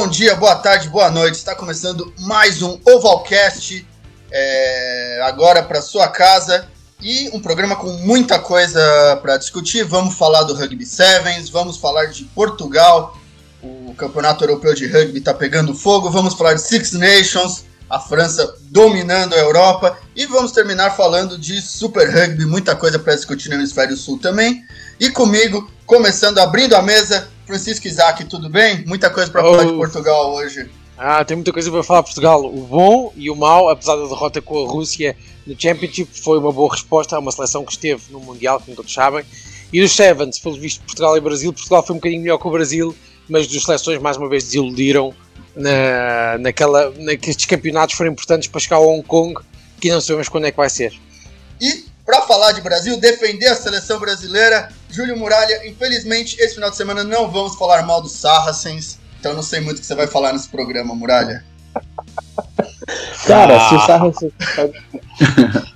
Bom dia, boa tarde, boa noite. Está começando mais um Ovalcast, é, agora para sua casa e um programa com muita coisa para discutir. Vamos falar do Rugby Sevens, vamos falar de Portugal, o Campeonato Europeu de Rugby está pegando fogo, vamos falar de Six Nations, a França dominando a Europa e vamos terminar falando de Super Rugby, muita coisa para discutir no Hemisfério Sul também. E comigo, começando, abrindo a mesa, Francisco Isaac, tudo bem? Muita coisa para oh. falar de Portugal hoje. Ah, tem muita coisa para falar de Portugal. O bom e o mau, apesar da derrota com a Rússia no Championship, foi uma boa resposta a uma seleção que esteve no Mundial, como todos sabem. E dos Sevens, pelo visto, Portugal e Brasil. Portugal foi um bocadinho melhor que o Brasil, mas as seleções mais uma vez desiludiram na, naquela, naqueles campeonatos foram importantes para chegar a Hong Kong, que não sabemos quando é que vai ser. E para falar de Brasil, defender a seleção brasileira, Júlio Muralha, infelizmente esse final de semana não vamos falar mal dos Saracens, então não sei muito o que você vai falar nesse programa, Muralha. Cara, ah. se o Saracens faz,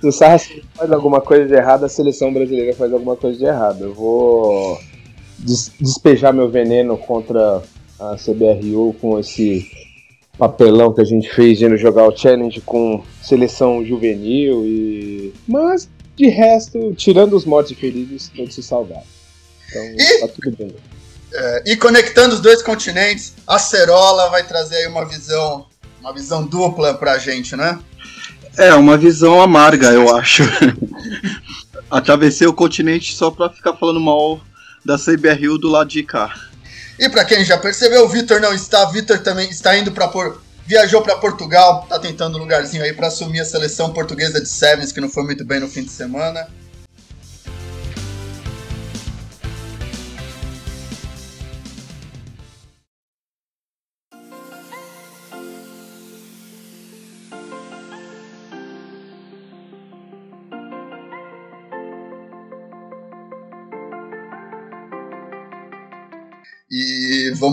se o Saracens faz alguma coisa de errado, a seleção brasileira faz alguma coisa de errado. Eu vou des despejar meu veneno contra a CBRU com esse papelão que a gente fez indo jogar o challenge com seleção juvenil e. Mas de resto, tirando os mortos e feridos, todos se salvaram. Então, e, tá tudo bem. É, e conectando os dois continentes, a Cerola vai trazer aí uma visão, uma visão dupla pra gente, né? É, uma visão amarga, eu acho. Atravessei o continente só pra ficar falando mal da CBRU do lado de cá. E para quem já percebeu, o Vitor não está. Vitor também está indo para por viajou para Portugal, tá tentando um lugarzinho aí para assumir a seleção portuguesa de Sevens, que não foi muito bem no fim de semana.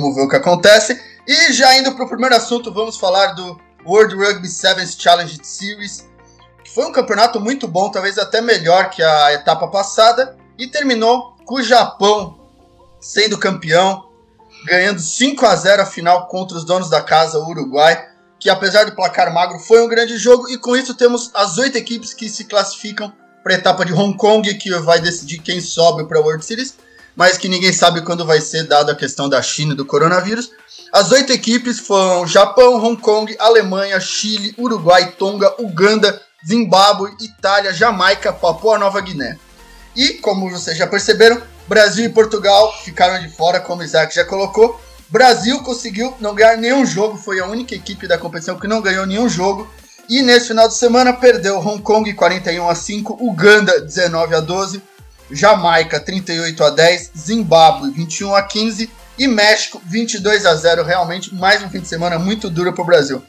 Vamos ver o que acontece. E já indo para o primeiro assunto, vamos falar do World Rugby Sevens Challenge Series, que foi um campeonato muito bom, talvez até melhor que a etapa passada, e terminou com o Japão sendo campeão, ganhando 5 a 0 a final contra os donos da casa, o Uruguai, que apesar do placar magro foi um grande jogo, e com isso temos as oito equipes que se classificam para a etapa de Hong Kong, que vai decidir quem sobe para a World Series, mas que ninguém sabe quando vai ser, dado a questão da China e do coronavírus. As oito equipes foram Japão, Hong Kong, Alemanha, Chile, Uruguai, Tonga, Uganda, Zimbábue, Itália, Jamaica, Papua Nova Guiné. E, como vocês já perceberam, Brasil e Portugal ficaram de fora, como o Isaac já colocou. Brasil conseguiu não ganhar nenhum jogo, foi a única equipe da competição que não ganhou nenhum jogo. E nesse final de semana perdeu Hong Kong 41 a 5, Uganda 19 a 12, Jamaica 38 a 10, Zimbábue 21 a 15 e México 22 a 0. Realmente mais um fim de semana muito duro para o Brasil.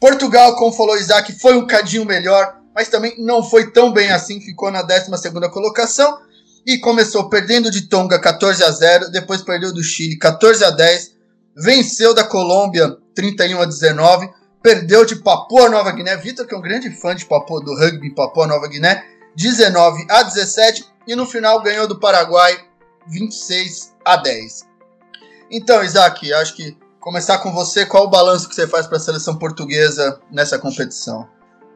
Portugal, como falou Isaac, foi um cadinho melhor, mas também não foi tão bem assim, ficou na 12 colocação e começou perdendo de Tonga 14 a 0, depois perdeu do Chile 14 a 10, venceu da Colômbia 31 a 19, perdeu de Papua Nova Guiné, Vitor que é um grande fã de Papua do rugby Papua Nova Guiné, 19 a 17 e no final ganhou do Paraguai 26 a 10. Então, Isaac, acho que começar com você, qual o balanço que você faz para a seleção portuguesa nessa competição?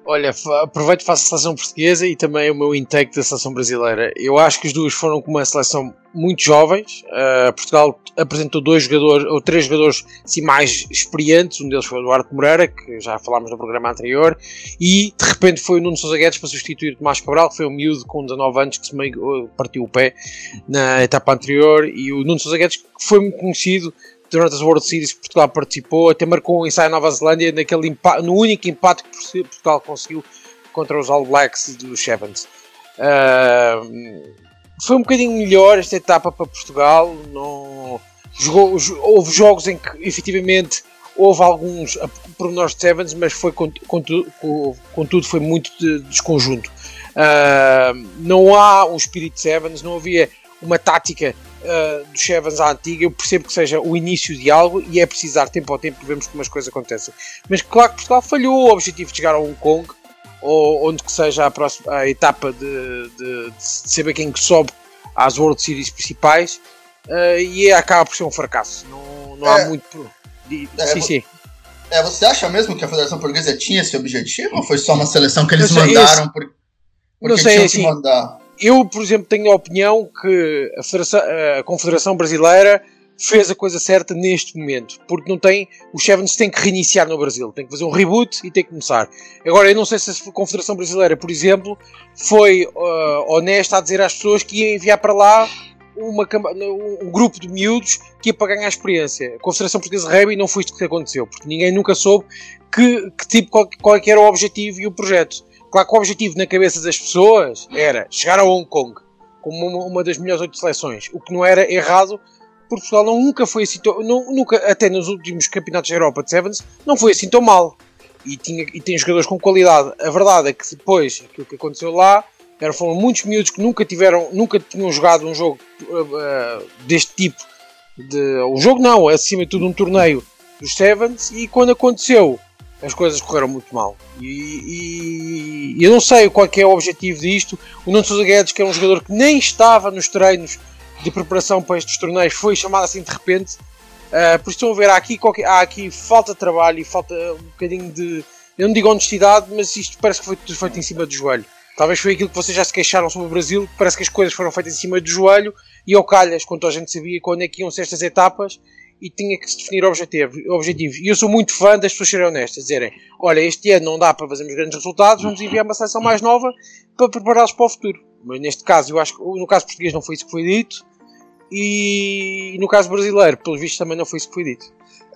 Olha, aproveito e faço a seleção portuguesa e também o meu intake da seleção brasileira. Eu acho que as duas foram com uma seleção muito jovens. Uh, Portugal apresentou dois jogadores, ou três jogadores assim, mais experientes. Um deles foi o Eduardo Moreira, que já falámos no programa anterior. E de repente foi o Nuno Sousa Guedes para substituir o Tomás Cabral, que foi um miúdo com 19 anos que se meio partiu o pé na etapa anterior. E o Nuno Sousa Guedes, que foi muito conhecido durante as World Series que Portugal participou, até marcou um ensaio Nova Zelândia naquele no único empate que Portugal conseguiu contra os All Blacks dos Sevens. Uh, foi um bocadinho melhor esta etapa para Portugal. Não, jogou, houve jogos em que efetivamente houve alguns pormenores de Sevens, mas foi contudo, contudo foi muito de desconjunto. Uh, não há um espírito de Sevens, não havia uma tática uh, dos Sevens à antiga, eu percebo que seja o início de algo e é precisar tempo ao tempo vemos como as coisas acontecem. Mas claro que Portugal falhou o objetivo de chegar a Hong Kong, ou onde que seja a, próxima, a etapa de, de, de saber quem que sobe às World Series principais, uh, e acaba por ser um fracasso. Não, não é. há muito. De, é, sim, sim. É, você acha mesmo que a Federação Portuguesa tinha esse objetivo ou foi só uma seleção que eles sei, mandaram por, porque não sei, tinham assim, que mandar? Eu, por exemplo, tenho a opinião que a, a Confederação Brasileira fez a coisa certa neste momento, porque não tem, os Sevens têm que reiniciar no Brasil, tem que fazer um reboot e tem que começar. Agora, eu não sei se a Confederação Brasileira, por exemplo, foi uh, honesta a dizer às pessoas que ia enviar para lá uma, um grupo de miúdos que ia para ganhar experiência. A Confederação Portuguesa de Rugby não foi isto que aconteceu, porque ninguém nunca soube que, que tipo, qual, qual era o objetivo e o projeto. Claro que o objetivo na cabeça das pessoas era chegar a Hong Kong como uma, uma das melhores oito seleções, o que não era errado Portugal não, nunca foi assim tão, não, nunca, até nos últimos campeonatos da Europa de Sevens, não foi assim tão mal. E, tinha, e tem jogadores com qualidade. A verdade é que depois, aquilo que aconteceu lá, eram, foram muitos miúdos que nunca tiveram, nunca tinham jogado um jogo uh, deste tipo. De, um jogo não, acima de tudo um torneio dos Sevens, e quando aconteceu, as coisas correram muito mal. E, e, eu não sei qual é o objetivo disto. O Nuno Sousa Guedes, que é um jogador que nem estava nos treinos de preparação para estes torneios foi chamado assim de repente. Uh, por isso estão a ver, há aqui, qualquer, há aqui falta de trabalho e falta um bocadinho de. Eu não digo honestidade, mas isto parece que foi tudo feito em cima do joelho. Talvez foi aquilo que vocês já se queixaram sobre o Brasil, parece que as coisas foram feitas em cima do joelho e ao calhas, quando a gente sabia quando é que iam ser estas etapas e tinha que se definir objetivos. Objetivo. E eu sou muito fã das pessoas serem honestas, dizerem: olha, este ano não dá para fazermos grandes resultados, vamos enviar uma seleção mais nova para prepará-los para o futuro. Mas neste caso, eu acho que no caso português não foi isso que foi dito. E no caso brasileiro, pelo visto, também não foi isso que foi dito.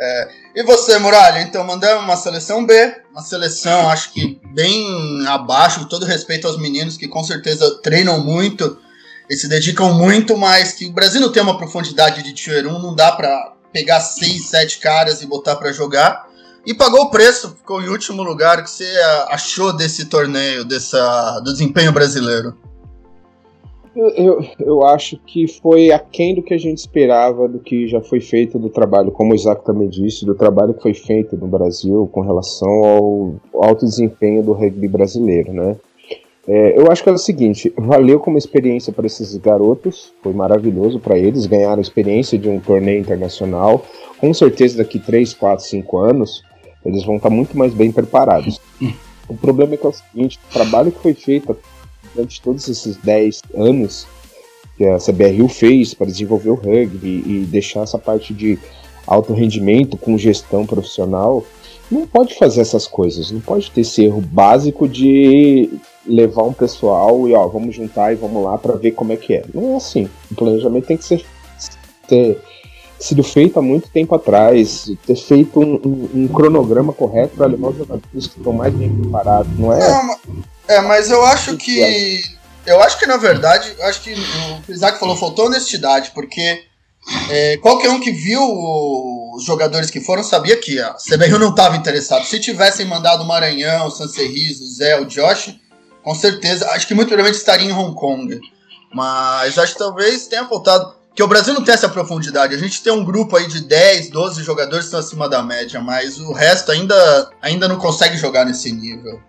É, e você, Muralha? Então, mandamos uma seleção B, uma seleção, acho que bem abaixo, todo respeito aos meninos que com certeza treinam muito e se dedicam muito, mas que o Brasil não tem uma profundidade de Tier 1, não dá para pegar 6, 7 caras e botar para jogar. E pagou o preço, ficou em último lugar. O que você achou desse torneio, dessa, do desempenho brasileiro? Eu, eu acho que foi aquém do que a gente esperava, do que já foi feito do trabalho, como o Isaac também disse, do trabalho que foi feito no Brasil com relação ao alto desempenho do rugby brasileiro, né? É, eu acho que é o seguinte, valeu como experiência para esses garotos, foi maravilhoso para eles, ganharam experiência de um torneio internacional, com certeza daqui 3, 4, 5 anos, eles vão estar muito mais bem preparados. O problema é que é o seguinte, o trabalho que foi feito durante todos esses 10 anos que a CBRU fez para desenvolver o rugby e deixar essa parte de alto rendimento com gestão profissional, não pode fazer essas coisas, não pode ter esse erro básico de levar um pessoal e ó, vamos juntar e vamos lá para ver como é que é. Não é assim. O planejamento tem que ser ter sido feito há muito tempo atrás, ter feito um, um, um cronograma correto para levar os jogadores que estão mais bem preparados, não é? Não, é, mas eu acho que. Eu acho que, na verdade, eu acho que o Isaac falou, faltou honestidade, porque é, qualquer um que viu os jogadores que foram sabia que a CBRU não estava interessado. Se tivessem mandado o Maranhão, o Sancerriz, o Zé, o Josh, com certeza, acho que muito provavelmente estaria em Hong Kong. Mas acho que talvez tenha faltado. Que o Brasil não tem essa profundidade. A gente tem um grupo aí de 10, 12 jogadores que estão acima da média, mas o resto ainda, ainda não consegue jogar nesse nível.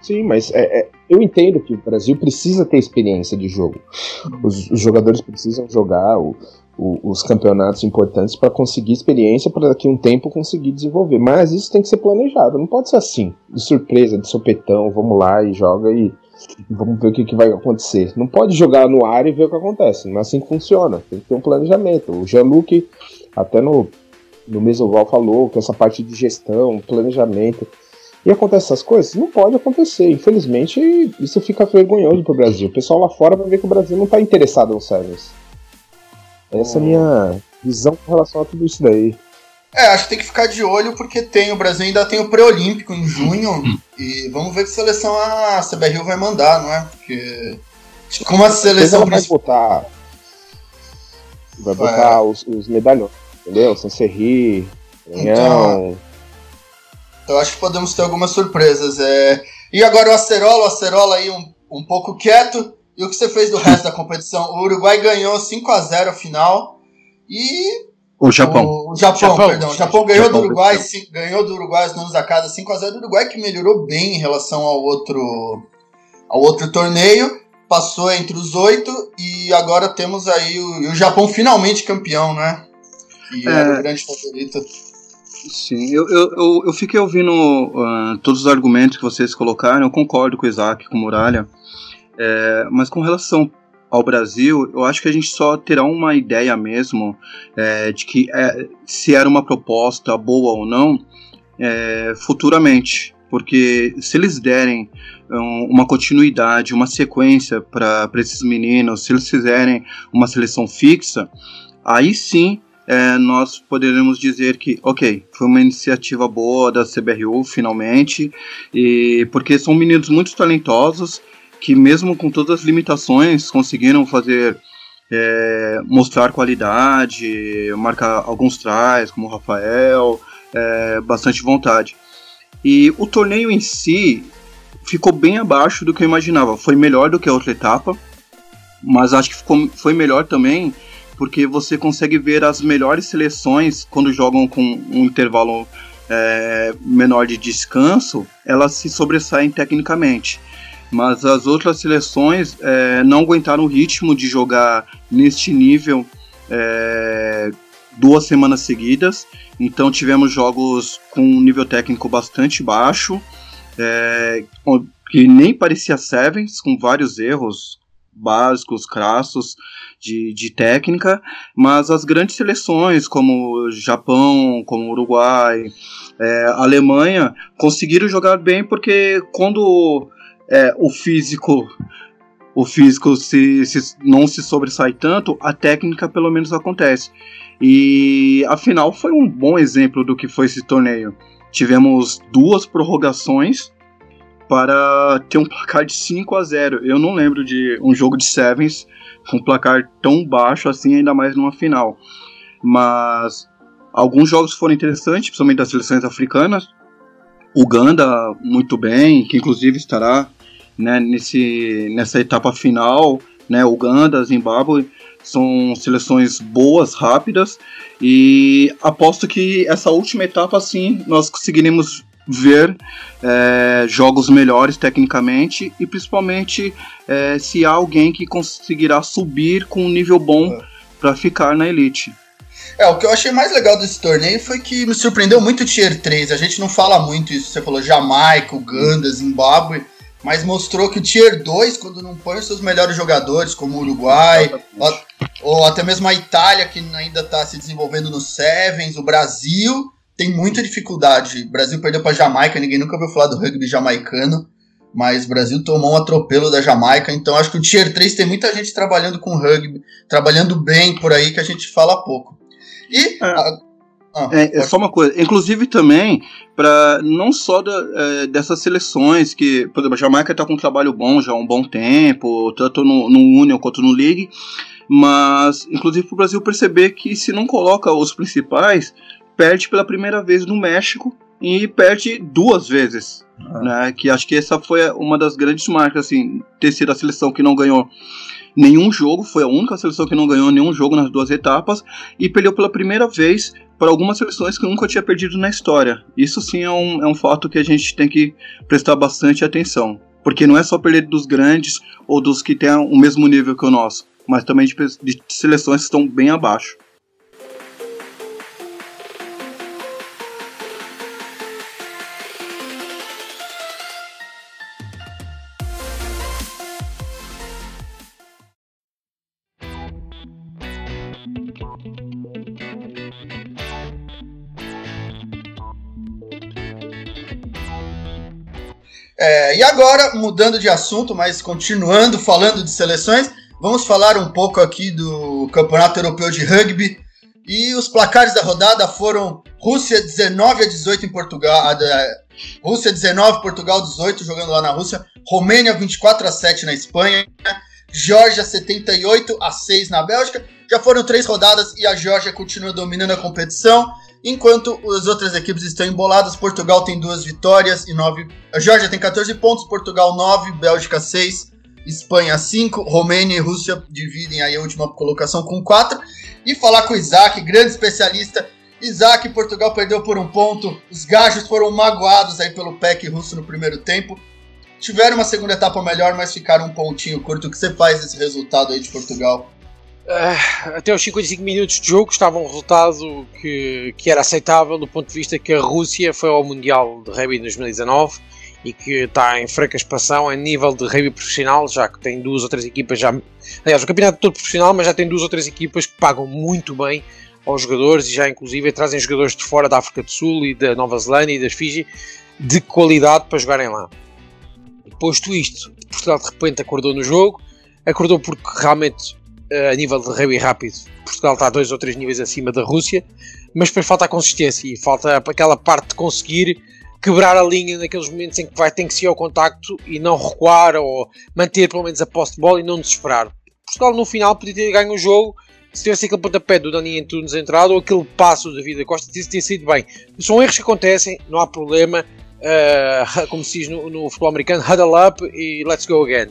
Sim, mas é, é, eu entendo que o Brasil precisa ter experiência de jogo. Os, os jogadores precisam jogar o, o, os campeonatos importantes para conseguir experiência, para daqui a um tempo conseguir desenvolver. Mas isso tem que ser planejado, não pode ser assim, de surpresa, de sopetão, vamos lá e joga e vamos ver o que, que vai acontecer. Não pode jogar no ar e ver o que acontece, não é assim que funciona, tem que ter um planejamento. O Jean-Luc, até no, no Mesoval, falou que essa parte de gestão, planejamento e acontece essas coisas? Não pode acontecer. Infelizmente, isso fica vergonhoso pro Brasil. O pessoal lá fora vai ver que o Brasil não tá interessado no Sevens. Essa é a minha visão com relação a tudo isso daí. É, acho que tem que ficar de olho porque tem o Brasil ainda tem o pré-olímpico em junho e vamos ver que seleção a CBRU vai mandar, não é? Porque como a seleção vai botar vai botar é. os, os medalhões, entendeu? Sancerri, então, eu acho que podemos ter algumas surpresas. É... E agora o Acerola, o Acerola aí um, um pouco quieto. E o que você fez do resto da competição? O Uruguai ganhou 5 a 0 a final. E. O Japão. O, o Japão, Japão, perdão. O Japão ganhou Japão, do Uruguai, sim, ganhou do Uruguai os nomes da casa 5 a 0 O Uruguai que melhorou bem em relação ao outro, ao outro torneio. Passou entre os oito e agora temos aí o, o Japão finalmente campeão, né? Que é, é o grande favorito. Sim, eu, eu, eu, eu fiquei ouvindo uh, todos os argumentos que vocês colocaram, eu concordo com o Isaac, com o Muralha, é, mas com relação ao Brasil, eu acho que a gente só terá uma ideia mesmo é, de que é, se era uma proposta boa ou não é, futuramente. Porque se eles derem um, uma continuidade, uma sequência para esses meninos, se eles fizerem uma seleção fixa, aí sim é, nós poderemos dizer que, ok, foi uma iniciativa boa da CBRU, finalmente, e porque são meninos muito talentosos que mesmo com todas as limitações conseguiram fazer é, mostrar qualidade, marcar alguns tries, como o Rafael, é, bastante vontade. E o torneio em si ficou bem abaixo do que eu imaginava. Foi melhor do que a outra etapa, mas acho que ficou, foi melhor também porque você consegue ver as melhores seleções quando jogam com um intervalo é, menor de descanso, elas se sobressaem tecnicamente mas as outras seleções é, não aguentaram o ritmo de jogar neste nível é, duas semanas seguidas. Então tivemos jogos com um nível técnico bastante baixo, é, que nem parecia Sevens, com vários erros básicos, crassos de, de técnica, mas as grandes seleções como Japão, como Uruguai, é, Alemanha conseguiram jogar bem porque quando é, o físico o físico se, se, não se sobressai tanto, a técnica pelo menos acontece. E afinal foi um bom exemplo do que foi esse torneio. Tivemos duas prorrogações para ter um placar de 5 a 0. Eu não lembro de um jogo de Sevens com um placar tão baixo assim, ainda mais numa final. Mas alguns jogos foram interessantes, principalmente das seleções africanas. Uganda muito bem, que inclusive estará né, nesse, nessa etapa final, né, Uganda, Zimbábue, são seleções boas, rápidas, e aposto que essa última etapa, sim, nós conseguiremos ver é, jogos melhores tecnicamente e principalmente é, se há alguém que conseguirá subir com um nível bom é. para ficar na elite. É, o que eu achei mais legal desse torneio foi que me surpreendeu muito o Tier 3. A gente não fala muito isso. Você falou Jamaica, Uganda, Zimbábue mas mostrou que o Tier 2, quando não põe os seus melhores jogadores, como o Uruguai, ou, ou, até mesmo a Itália, que ainda está se desenvolvendo no Sevens, o Brasil tem muita dificuldade. O Brasil perdeu para Jamaica, ninguém nunca ouviu falar do rugby jamaicano, mas o Brasil tomou um atropelo da Jamaica, então acho que o Tier 3 tem muita gente trabalhando com rugby, trabalhando bem por aí, que a gente fala pouco. E. É. A, ah, é, é, só uma coisa. Inclusive também, para não só da, é, dessas seleções que, por exemplo, a Jamaica está com um trabalho bom já há um bom tempo, tanto no, no Union quanto no League, mas inclusive para o Brasil perceber que se não coloca os principais, perde pela primeira vez no México e perde duas vezes. Ah. Né, que acho que essa foi uma das grandes marcas, assim, ter sido a seleção que não ganhou nenhum jogo, foi a única seleção que não ganhou nenhum jogo nas duas etapas e perdeu pela primeira vez para algumas seleções que nunca tinha perdido na história. Isso sim é um, é um fato que a gente tem que prestar bastante atenção. Porque não é só perder dos grandes ou dos que têm o mesmo nível que o nosso, mas também de, de seleções que estão bem abaixo. E agora, mudando de assunto, mas continuando falando de seleções, vamos falar um pouco aqui do Campeonato Europeu de Rugby. E os placares da rodada foram Rússia 19 a 18 em Portugal, Rússia 19, Portugal 18, jogando lá na Rússia, Romênia 24 a 7 na Espanha, Geórgia 78 a 6 na Bélgica. Já foram três rodadas e a Geórgia continua dominando a competição. Enquanto as outras equipes estão emboladas, Portugal tem duas vitórias e nove. A Georgia tem 14 pontos, Portugal 9, Bélgica 6, Espanha 5, Romênia e Rússia dividem aí a última colocação com 4. E falar com o Isaac, grande especialista. Isaac, Portugal perdeu por um ponto. Os gajos foram magoados aí pelo PEC russo no primeiro tempo. Tiveram uma segunda etapa melhor, mas ficaram um pontinho curto. O que você faz desse resultado aí de Portugal? Uh, até os 55 minutos de jogo estava um resultado que, que era aceitável do ponto de vista que a Rússia foi ao Mundial de Rugby em 2019 e que está em fraca expansão a nível de rugby profissional, já que tem duas ou três equipas já. Aliás, o campeonato todo profissional, mas já tem duas ou três equipas que pagam muito bem aos jogadores e já inclusive trazem jogadores de fora da África do Sul e da Nova Zelândia e das Fiji de qualidade para jogarem lá. Posto isto, Portugal de repente acordou no jogo, acordou porque realmente a nível de rugby rápido Portugal está dois ou três níveis acima da Rússia, mas depois falta a consistência e falta aquela parte de conseguir quebrar a linha naqueles momentos em que vai ter que ser ao contacto e não recuar ou manter pelo menos a posse de bola e não desesperar. Portugal no final podia ter ganho o jogo se tivesse aquele pontapé do Dani Antunes entrado ou aquele passo da Vida Costa tivesse ter sido bem. São erros que acontecem, não há problema. Uh, como se diz no, no, futebol americano, huddle up e let's go again.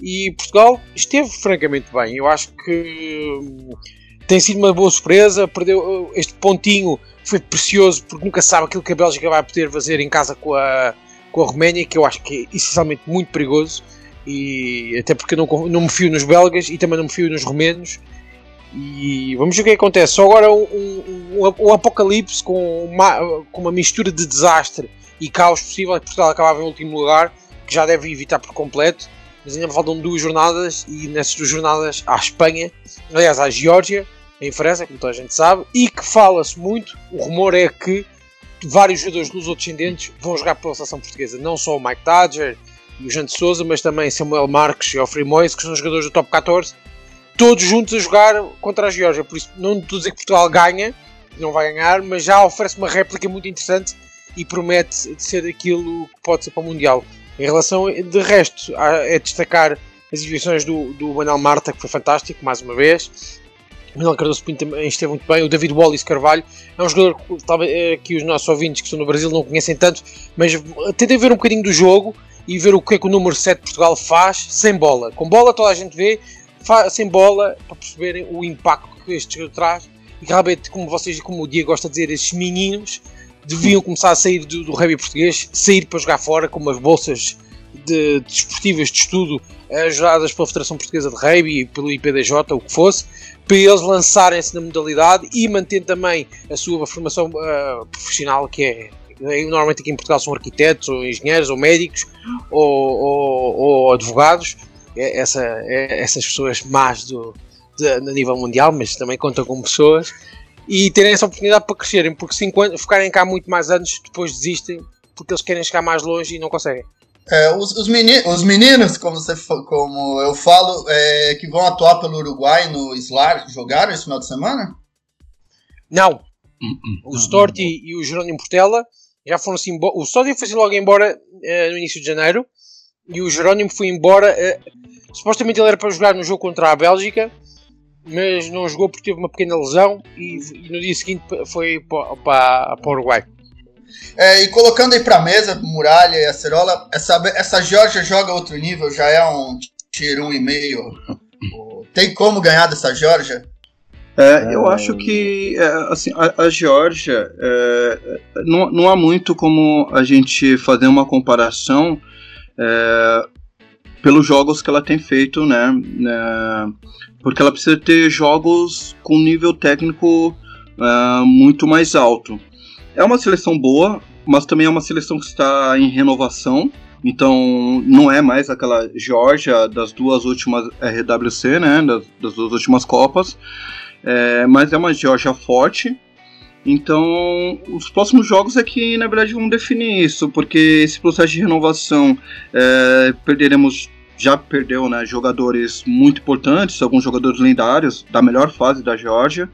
E Portugal esteve francamente bem. Eu acho que hum, tem sido uma boa surpresa. Perdeu este pontinho foi precioso porque nunca sabe aquilo que a Bélgica vai poder fazer em casa com a, com a Roménia, que eu acho que é essencialmente muito perigoso. E até porque eu não, não me fio nos belgas e também não me fio nos romenos. E vamos ver o que acontece. Só agora um, um, um apocalipse com uma, com uma mistura de desastre e caos possível. Portugal acabava em último lugar, que já deve evitar por completo. Mas ainda faltam duas jornadas e nessas duas jornadas à Espanha, aliás à Geórgia, em França, como toda a gente sabe, e que fala-se muito. O rumor é que vários jogadores dos outros descendentes vão jogar pela seleção portuguesa, não só o Mike Tadger e o Jante Souza, mas também Samuel Marques e Free Moise, que são jogadores do top 14, todos juntos a jogar contra a Geórgia. Por isso, não estou a dizer que Portugal ganha, não vai ganhar, mas já oferece uma réplica muito interessante e promete ser aquilo que pode ser para o Mundial. Em relação, de resto, é destacar as exibições do, do Manuel Marta, que foi fantástico, mais uma vez. O Manuel Cardoso Pinto também esteve muito bem. O David Wallace Carvalho é um jogador que talvez eh, que os nossos ouvintes que estão no Brasil não conhecem tanto, mas tentem ver um bocadinho do jogo e ver o que é que o número 7 de Portugal faz sem bola. Com bola toda a gente vê, sem bola para perceberem o impacto que este jogo traz. E realmente, como vocês, como o Diego gosta de dizer, estes meninos deviam começar a sair do, do rugby português, sair para jogar fora, com umas bolsas de, desportivas de, de estudo ajudadas pela Federação Portuguesa de Rugby e pelo IPDJ, o que fosse, para eles lançarem-se na modalidade e manter também a sua formação uh, profissional, que é normalmente aqui em Portugal são arquitetos, ou engenheiros, ou médicos, ou, ou, ou advogados, é, essa, é, essas pessoas más do, de, a nível mundial, mas também contam com pessoas, e terem essa oportunidade para crescerem, porque se ficarem cá muito mais anos, depois desistem, porque eles querem chegar mais longe e não conseguem. É, os, os, meninos, os, meninos, como, você, como eu falo, é, que vão atuar pelo Uruguai no SLAR, jogaram esse final de semana? Não. O Storti e o Jerónimo Portela já foram-se embora. O Storti foi-se logo embora uh, no início de janeiro e o Jerónimo foi embora. Uh, supostamente ele era para jogar no jogo contra a Bélgica, mas não jogou porque teve uma pequena lesão e, e no dia seguinte foi para, para, para o Uruguai. É, e colocando aí pra mesa, Muralha e Acerola, essa, essa Georgia joga outro nível, já é um tier 1,5. Tem como ganhar dessa Georgia? É, eu acho que é, assim, a, a Georgia é, não, não há muito como a gente fazer uma comparação é, pelos jogos que ela tem feito, né, né? Porque ela precisa ter jogos com nível técnico é, muito mais alto. É uma seleção boa, mas também é uma seleção que está em renovação. Então não é mais aquela Georgia das duas últimas RWC, né? Das, das duas últimas Copas. É, mas é uma Georgia forte. Então, os próximos jogos é que, na verdade, vão definir isso, porque esse processo de renovação é, perderemos, já perdeu, né, jogadores muito importantes, alguns jogadores lendários da melhor fase da Georgia.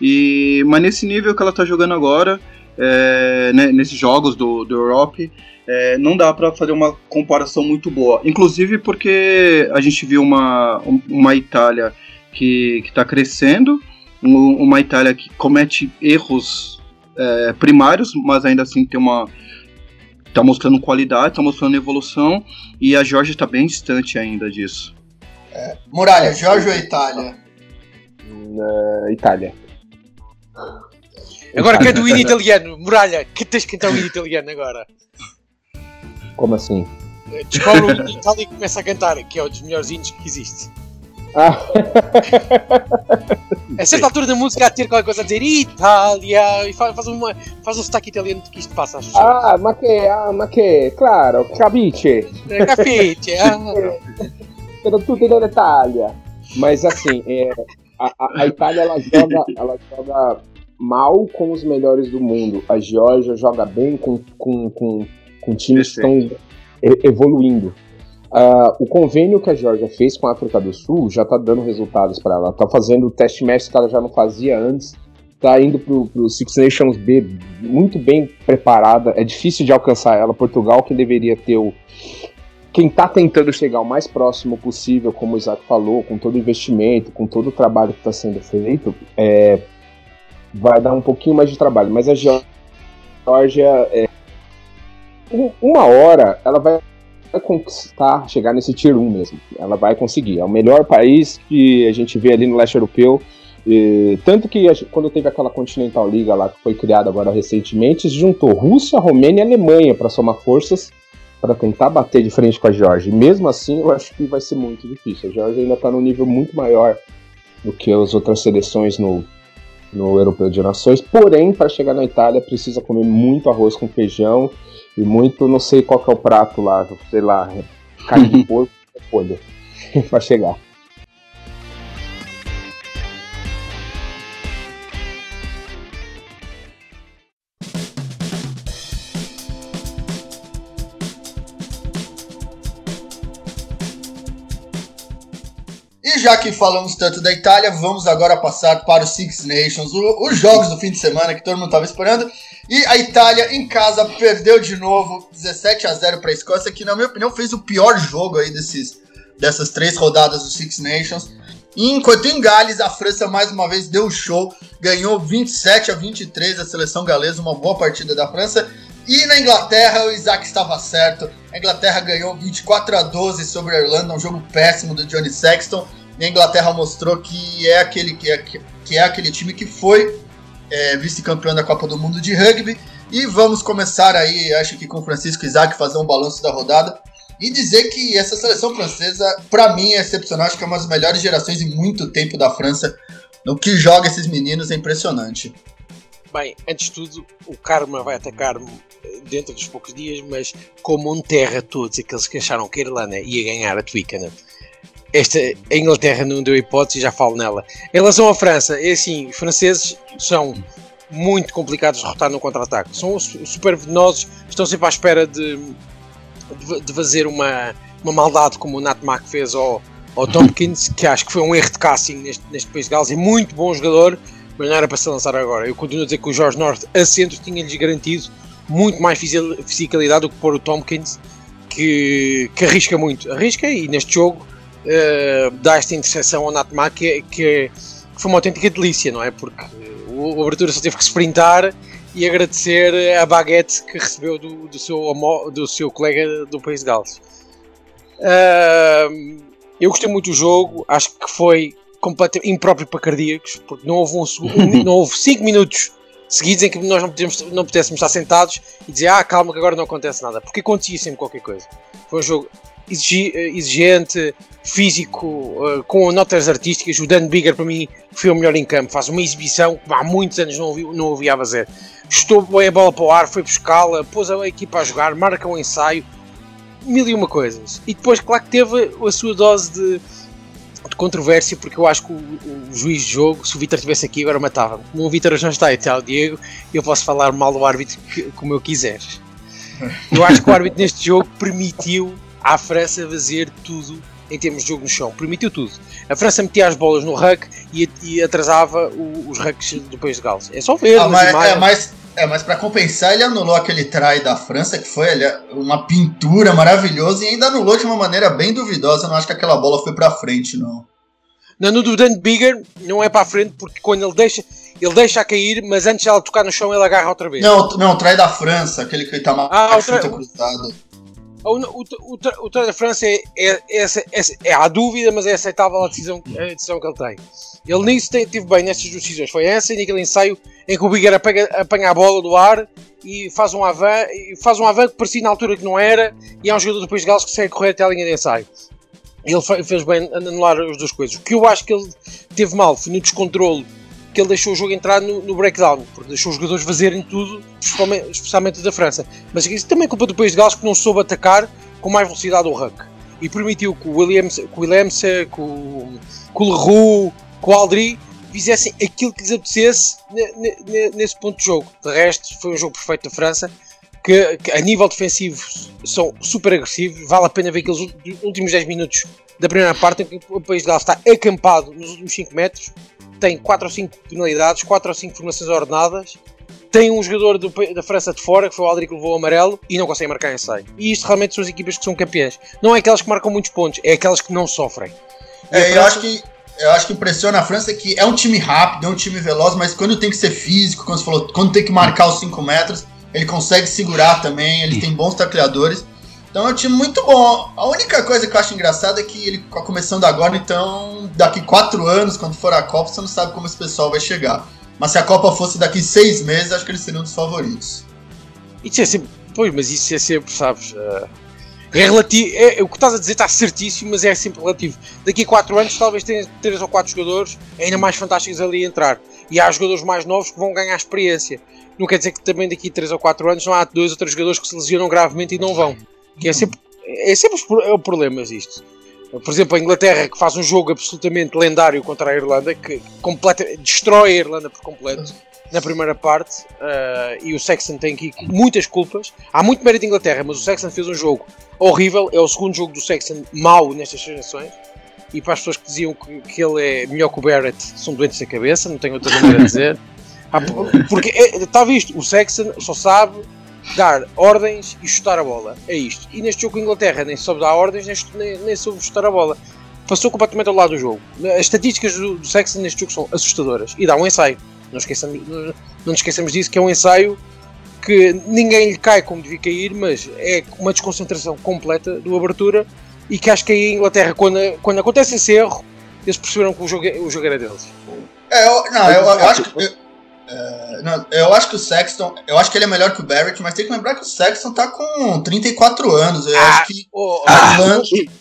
E, mas nesse nível que ela está jogando agora, é, né, nesses jogos do, do Europe, é, não dá para fazer uma comparação muito boa. Inclusive porque a gente viu uma, uma Itália que está crescendo, uma Itália que comete erros é, primários, mas ainda assim tem uma está mostrando qualidade, está mostrando evolução e a Georgia está bem distante ainda disso. É, Muralha, Georgia ou Itália? Uh, Itália. Agora canta o hino italiano. Muralha, que tens que cantar o hino italiano agora. Como assim? Descobre o hino italiano e começa a cantar, que é um dos melhores hinos que existe. Ah. a certa altura da música de ter qualquer coisa a dizer Itália e faz, uma, faz um sotaque italiano que isto passa. Acho. Ah, ma que, ah, ma que, claro, capiche. É, capiche, ah. Pero tudo da Itália. Mas assim, é, a, a, Itália ela joga, ela joga mal com os melhores do mundo. A Geórgia joga bem com, com, com, com times que estão evoluindo. Uh, o convênio que a Georgia fez com a África do Sul já está dando resultados para ela. Está fazendo o teste match que ela já não fazia antes. Está indo para o Six Nations B muito bem preparada. É difícil de alcançar ela. Portugal, que deveria ter o. Quem está tentando chegar o mais próximo possível, como o Isaac falou, com todo o investimento, com todo o trabalho que está sendo feito, é, vai dar um pouquinho mais de trabalho. Mas a Georgia, é, uma hora, ela vai conquistar, chegar nesse tier 1 mesmo. Ela vai conseguir. É o melhor país que a gente vê ali no leste europeu. E, tanto que a, quando teve aquela Continental Liga lá que foi criada agora recentemente, juntou Rússia, Romênia e Alemanha para somar forças para tentar bater de frente com a Georgia. E mesmo assim, eu acho que vai ser muito difícil. A Georgia ainda está num nível muito maior do que as outras seleções no, no Europeu de Nações. Porém, para chegar na Itália, precisa comer muito arroz com feijão e muito, não sei qual que é o prato lá, sei lá, carne de porco, folha, para chegar. E já que falamos tanto da Itália, vamos agora passar para os Six Nations, os jogos do fim de semana que todo mundo estava esperando. E a Itália em casa perdeu de novo 17 a 0 para a Escócia, que na minha opinião fez o pior jogo aí desses, dessas três rodadas do Six Nations. Enquanto em Gales, a França mais uma vez deu show, ganhou 27 a 23 a seleção galesa, uma boa partida da França. E na Inglaterra, o Isaac estava certo. A Inglaterra ganhou 24 a 12 sobre a Irlanda, um jogo péssimo do Johnny Sexton. E a Inglaterra mostrou que é aquele, que é, que é aquele time que foi é, vice-campeão da Copa do Mundo de Rugby. E vamos começar aí, acho que com Francisco Isaac, fazer um balanço da rodada. E dizer que essa seleção francesa, para mim, é excepcional. Acho que é uma das melhores gerações em muito tempo da França. No que joga esses meninos é impressionante. Bem, antes de tudo, o Karma vai atacar-me dentro dos poucos dias, mas como um terra todos aqueles que acharam que a Irlanda ia ganhar a Twickenham esta, a Inglaterra não deu hipótese, já falo nela. Em relação à França, é assim, os franceses são muito complicados de derrotar no contra-ataque. São super venenosos, estão sempre à espera de, de, de, fazer uma, uma maldade como o Nat Mack fez ao, ao Tompkins, que acho que foi um erro de casting neste, neste país de Gales. É muito bom jogador, mas não era para se lançar agora. Eu continuo a dizer que o Jorge Norte, a centro, tinha-lhes garantido muito mais fisicalidade do que pôr o Tompkins, que, que arrisca muito. Arrisca e neste jogo uh, dá esta interseção ao Natma que, que, que, foi uma autêntica delícia, não é? Porque o, Abertura só teve que sprintar e agradecer a baguete que recebeu do, do, seu, do seu colega do País de Gales. Uh, eu gostei muito do jogo, acho que foi completamente impróprio para cardíacos, porque não houve, um, não houve cinco minutos seguidos em que nós não, podíamos, não pudéssemos estar sentados e dizer ah, calma que agora não acontece nada, porque acontecia sempre qualquer coisa. Foi um jogo exigente, físico, eh, com notas artísticas. O Dan Bigger, para mim, foi o melhor em campo. Faz uma exibição que há muitos anos não ouvi, não ouvi a fazer. Estou bem a bola para o ar, foi buscá-la, pôs a equipa a jogar, marca um ensaio, mil e uma coisas. E depois, claro que teve a sua dose de, de controvérsia, porque eu acho que o, o, juiz de jogo, se o Vitor estivesse aqui, agora matava-me. Como o Vitor já está e o Diego, eu posso falar mal do árbitro que, como eu quiser. Eu acho que o árbitro neste jogo permitiu à França fazer tudo em termos de jogo no chão. Permitiu tudo. A França metia as bolas no ruck e, e atrasava o, os rucks do país de Gales. É só ver. Ah, mas, é, mas, é, mas para compensar, ele anulou aquele try da França, que foi uma pintura maravilhosa, e ainda anulou de uma maneira bem duvidosa. Eu não acho que aquela bola foi para frente, não. Não, no do Dan Bigger não é para frente, porque quando ele deixa, ele deixa a cair, mas antes de ela tocar no chão, ele agarra outra vez. Não, não, o try da França, aquele que está mais ah, cruzado. O, o, o, o da França é, é, é, é, é à dúvida, mas é aceitável a decisão, a decisão que ele tem. Ele nisso tem, teve bem nestas duas decisões. Foi essa e naquele ensaio em que o Bigger apanha, apanha a bola do ar e faz um avan, faz um avan que parecia na altura que não era, e é um jogador depois de Gales que consegue correr até a linha de ensaio. Ele fez bem anular as duas coisas. O que eu acho que ele teve mal foi no descontrole que ele deixou o jogo entrar no, no breakdown, porque deixou os jogadores fazerem tudo, especialmente, da França. Mas isso também é culpa do país de Gales que não soube atacar com mais velocidade o Huck e permitiu que o Williams, que o Williams, que o, o Leroux, que o Aldri fizessem aquilo que lhes apetecesse nesse ponto de jogo. De resto, foi um jogo perfeito da França. Que, que, a nível defensivo são super agressivos. Vale a pena ver aqueles últimos 10 minutos da primeira parte em que o país de Gales está acampado nos últimos 5 metros. Tem 4 ou 5 penalidades, 4 ou 5 formações ordenadas tem um jogador do, da França de fora, que foi o Aldri que levou o amarelo, e não consegue marcar em saio. E isto realmente são as equipas que são campeãs. Não é aquelas que marcam muitos pontos, é aquelas que não sofrem. É, França... eu acho que eu acho que impressiona a França que é um time rápido, é um time veloz, mas quando tem que ser físico, quando você falou, quando tem que marcar os 5 metros, ele consegue segurar também, ele tem bons tacleadores. Então é um time muito bom. A única coisa que eu acho engraçada é que ele tá começando agora, então daqui quatro anos, quando for a Copa, você não sabe como esse pessoal vai chegar. Mas se a Copa fosse daqui seis meses, acho que eles seriam um dos favoritos. Isso é sempre. Pois, mas isso é sempre, sabes? Uh, é relativo. É, o que estás a dizer está certíssimo, mas é sempre relativo. Daqui a 4 anos, talvez tenha 3 ou 4 jogadores ainda mais fantásticos ali a entrar. E há jogadores mais novos que vão ganhar experiência. Não quer dizer que também daqui a 3 ou 4 anos não há 2 ou 3 jogadores que se lesionam gravemente e não vão. Que é sempre, é sempre o problema isto. Por exemplo, a Inglaterra que faz um jogo absolutamente lendário contra a Irlanda, que completa, destrói a Irlanda por completo na primeira parte, uh, e o Sexton tem aqui muitas culpas. Há muito mérito de Inglaterra, mas o Sexton fez um jogo horrível. É o segundo jogo do Sexton mau nestas gerações. E para as pessoas que diziam que, que ele é melhor que o Barrett, são doentes da cabeça, não tenho outra maneira a dizer. porque é, está visto, o Sexton só sabe dar ordens e chutar a bola. É isto. E neste jogo com a Inglaterra nem soube dar ordens, nem, nem soube chutar a bola. Passou completamente ao lado do jogo. As estatísticas do, do Sexton neste jogo são assustadoras. E dá um ensaio. Não, esqueçamos, não nos esqueçamos disso, que é um ensaio que ninguém lhe cai como devia cair, mas é uma desconcentração completa do abertura e que acho que aí a Inglaterra, quando, quando acontece esse erro, eles perceberam que o jogo, o jogo era deles. É, eu, não, eu, eu acho que. Eu é, não, eu acho que o Sexton, eu acho que ele é melhor que o Barrett, mas tem que lembrar que o Sexton tá com 34 anos. Eu ah, acho que. Oh, ah,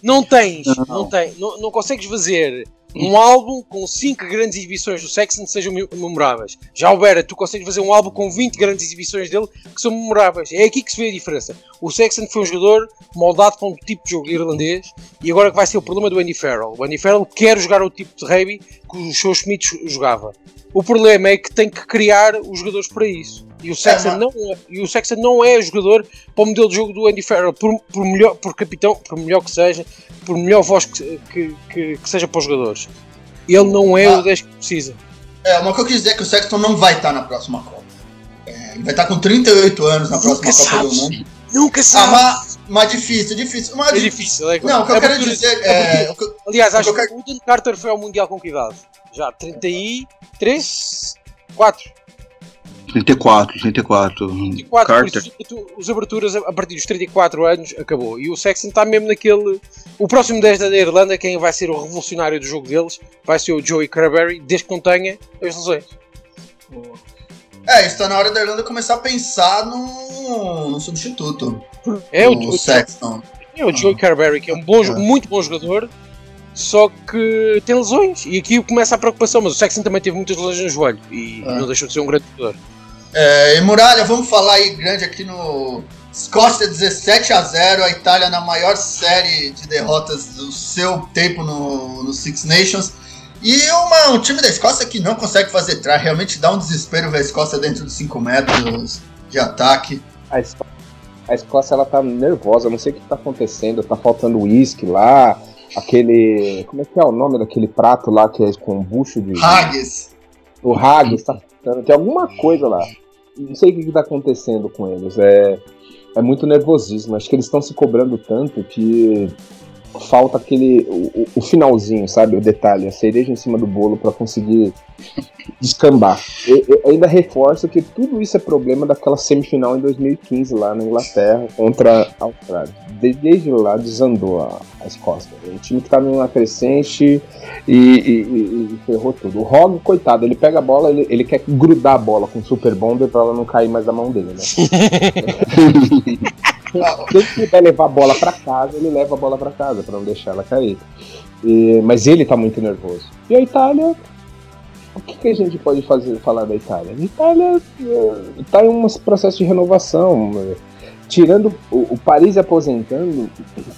não tens, não, não, tem, não, não consegues fazer um álbum com 5 grandes exibições do Sexton que sejam memoráveis. Já o Barrett, tu consegues fazer um álbum com 20 grandes exibições dele que são memoráveis. É aqui que se vê a diferença. O Sexton foi um jogador moldado para um tipo de jogo irlandês e agora que vai ser o problema do Andy Farrell. O Andy Farrell quer jogar o tipo de rugby que o Joe Smith jogava. O problema é que tem que criar os jogadores para isso. E o Sexton, é, não, é, e o Sexton não é jogador para o modelo de jogo do Andy Farrell, por, por, melhor, por capitão, por melhor que seja, por melhor voz que, que, que, que seja para os jogadores. Ele não é ah, o 10 que precisa. É, uma coisa que eu quis dizer é que o Sexton não vai estar na próxima Copa. É, ele vai estar com 38 anos na Nunca próxima. Copa do Mundo. Nunca sabe. Ah, mas, mas difícil, difícil. Mas, é difícil. É, não, o que eu quero dizer é. Aliás, acho que o Dan Carter foi ao Mundial com que idade? Já 33? 4? 34, 34. 34 Carter. Isso, os aberturas a partir dos 34 anos acabou. E o Sexton está mesmo naquele. O próximo 10 da Irlanda, quem vai ser o revolucionário do jogo deles, vai ser o Joey Carberry, desde que não tenha as lesões. É, está na hora da Irlanda começar a pensar no, no substituto. É o, o Sexton. É o Joey Carberry, que é um bom, é. muito bom jogador, só que tem lesões. E aqui começa a preocupação. Mas o Sexton também teve muitas lesões no joelho e é. não deixou de ser um grande jogador. É, e Muralha, vamos falar aí grande aqui no Escócia 17 a 0 a Itália na maior série de derrotas do seu tempo no, no Six Nations. E uma, um time da Escócia que não consegue fazer try, realmente dá um desespero ver a Escócia dentro dos 5 metros de ataque. A Escócia, a Escócia ela tá nervosa, não sei o que tá acontecendo, tá faltando uísque lá, aquele. Como é que é o nome daquele prato lá que é com bucho de. Haggis. O Haggis, tá tem alguma coisa lá. Não sei o que, está acontecendo com eles. É, é muito nervosismo. Acho que eles estão se cobrando tanto que falta aquele. O, o, finalzinho, sabe? O detalhe, a cereja em cima do bolo para conseguir descambar. Eu, ainda reforço que tudo isso é problema daquela semifinal em 2015 lá na Inglaterra contra a Austrália. Desde lá desandou a, a Escócia. O time que tá numa crescente e, e, e, ferrou tudo. O Hog, coitado, ele pega a bola, ele, ele quer grudar a bola com o Super Bonder pra ela não cair mais da mão dele, né? Se ele puder levar a bola para casa, ele leva a bola para casa, para não deixar ela cair. E, mas ele tá muito nervoso. E a Itália, o que, que, a gente pode fazer, falar da Itália? A Itália está em um processo de renovação. Tirando o, o, Paris aposentando,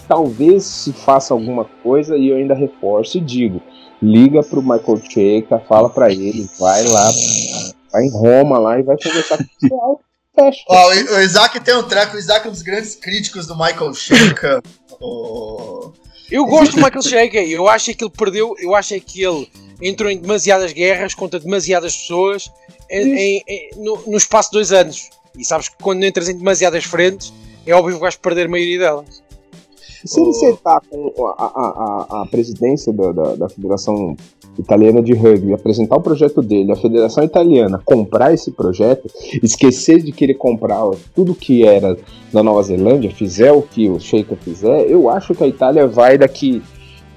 talvez se faça alguma coisa e eu ainda reforço e digo: liga pro Michael Cheika, fala para ele, vai lá, vai em Roma lá e vai conversar com o pessoal. Ó, o, Isaac tem um treco, o Isaac é um dos grandes críticos do Michael Cheika. oh. Eu gosto do Michael Cheika, eu acho que ele perdeu, eu acho que ele entrou em demasiadas guerras contra demasiadas pessoas em, em, em, no, no, espaço de dois anos. E sabes que quando entras em demasiadas frentes, é óbvio que vais perder a maioria delas. Se ele sentar com a, a, a, a presidência da, da, da, Federação Italiana de Rugby, apresentar o projeto dele, a Federação Italiana comprar esse projeto, esquecer de querer comprar tudo que era da Nova Zelândia, fizer o que o Sheikha fizer, eu acho que a Itália vai daqui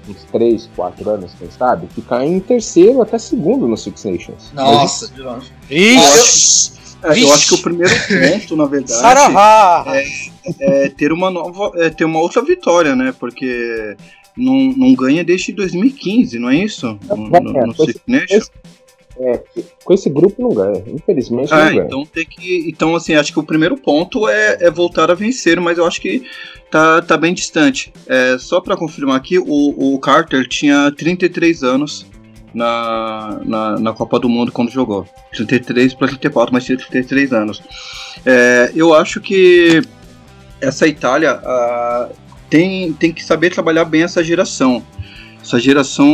uns 3, 4 anos, quem sabe, ficar em terceiro até segundo no Six Nations. Nossa, de longe. Isso! É, eu acho que o primeiro ponto, na verdade, é, é, ter uma nova, é ter uma outra vitória, né? Porque não, não ganha desde 2015, não é isso? No, no, no Six Nations. É, com esse grupo não ganha, infelizmente ah, não ganha. Então tem que. Então, assim, acho que o primeiro ponto é, é voltar a vencer, mas eu acho que tá, tá bem distante. É, só para confirmar aqui, o, o Carter tinha 33 anos na, na, na, Copa do Mundo quando jogou. 33 para 34, mas tinha 33 anos. É, eu acho que essa Itália uh, tem, tem que saber trabalhar bem essa geração. Essa geração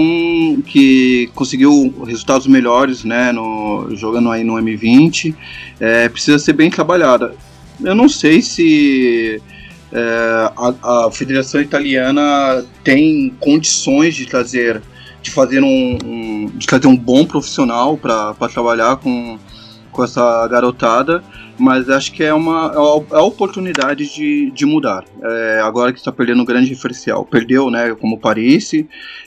que conseguiu resultados melhores, né, no, jogando aí no M20, é, precisa ser bem trabalhada. Eu não sei se é, a, a, Federação Italiana tem condições de trazer, de fazer um, um de trazer um bom profissional para trabalhar com, com essa garotada mas acho que é uma é a oportunidade de, de mudar. É, agora que está perdendo um grande referencial, perdeu, né, como Paris,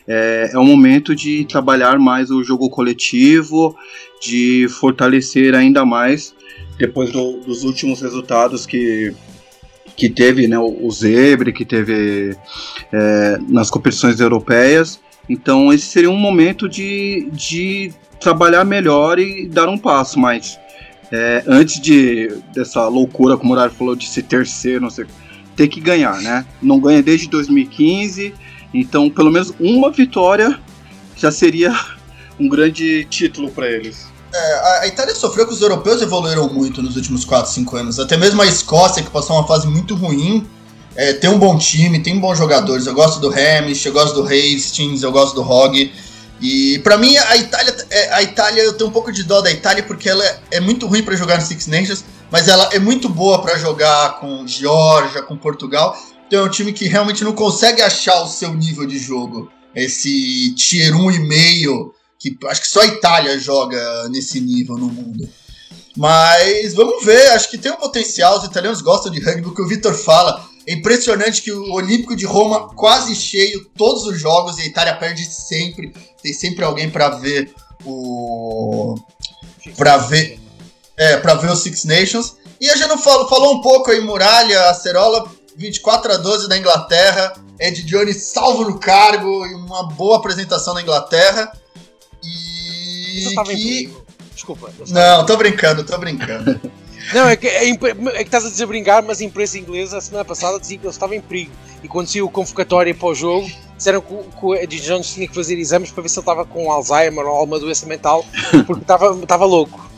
é, é o momento de trabalhar mais o jogo coletivo, de fortalecer ainda mais depois do, dos últimos resultados que que teve, né, o Zebre, que teve é, nas competições europeias. Então esse seria um momento de, de trabalhar melhor e dar um passo mais é, antes de dessa loucura, como o Horário falou, de ser terceiro, não sei, ter que ganhar, né? Não ganha desde 2015, então pelo menos uma vitória já seria um grande título para eles. É, a Itália sofreu que os europeus evoluíram muito nos últimos 4, 5 anos. Até mesmo a Escócia, que passou uma fase muito ruim, é, tem um bom time, tem bons jogadores. Eu gosto do Hamish, eu gosto do Hastings, eu gosto do Hogg. E para mim a Itália, é, a Itália eu tenho um pouco de dó da Itália porque ela é muito ruim para jogar no Six Nations, mas ela é muito boa para jogar com Geórgia, com Portugal. Então é um time que realmente não consegue achar o seu nível de jogo. Esse tier 1,5 que acho que só a Itália joga nesse nível no mundo. Mas vamos ver, acho que tem um potencial. Os italianos gostam de rugby, o que o Vitor fala. É impressionante que o Olímpico de Roma quase cheio todos os jogos e a Itália perde sempre. Tem sempre alguém para ver o para ver é, para ver o Six Nations. E a gente não falou, falou um pouco aí Muralha, Acerola 24 a 12 da Inglaterra. Ed Jones salvo no cargo e uma boa apresentação na Inglaterra. E que... Desculpa. Não, tô brincando, tô brincando. Não, é que, é, é, que estás a dizer brincar, mas a imprensa inglesa, a semana passada, dizia que ele estava em perigo. E quando saiu a convocatória para o jogo, disseram que, o Eddie Jones tinha que fazer exames para ver se ele estava com Alzheimer ou alguma doença mental, porque estava, estava louco.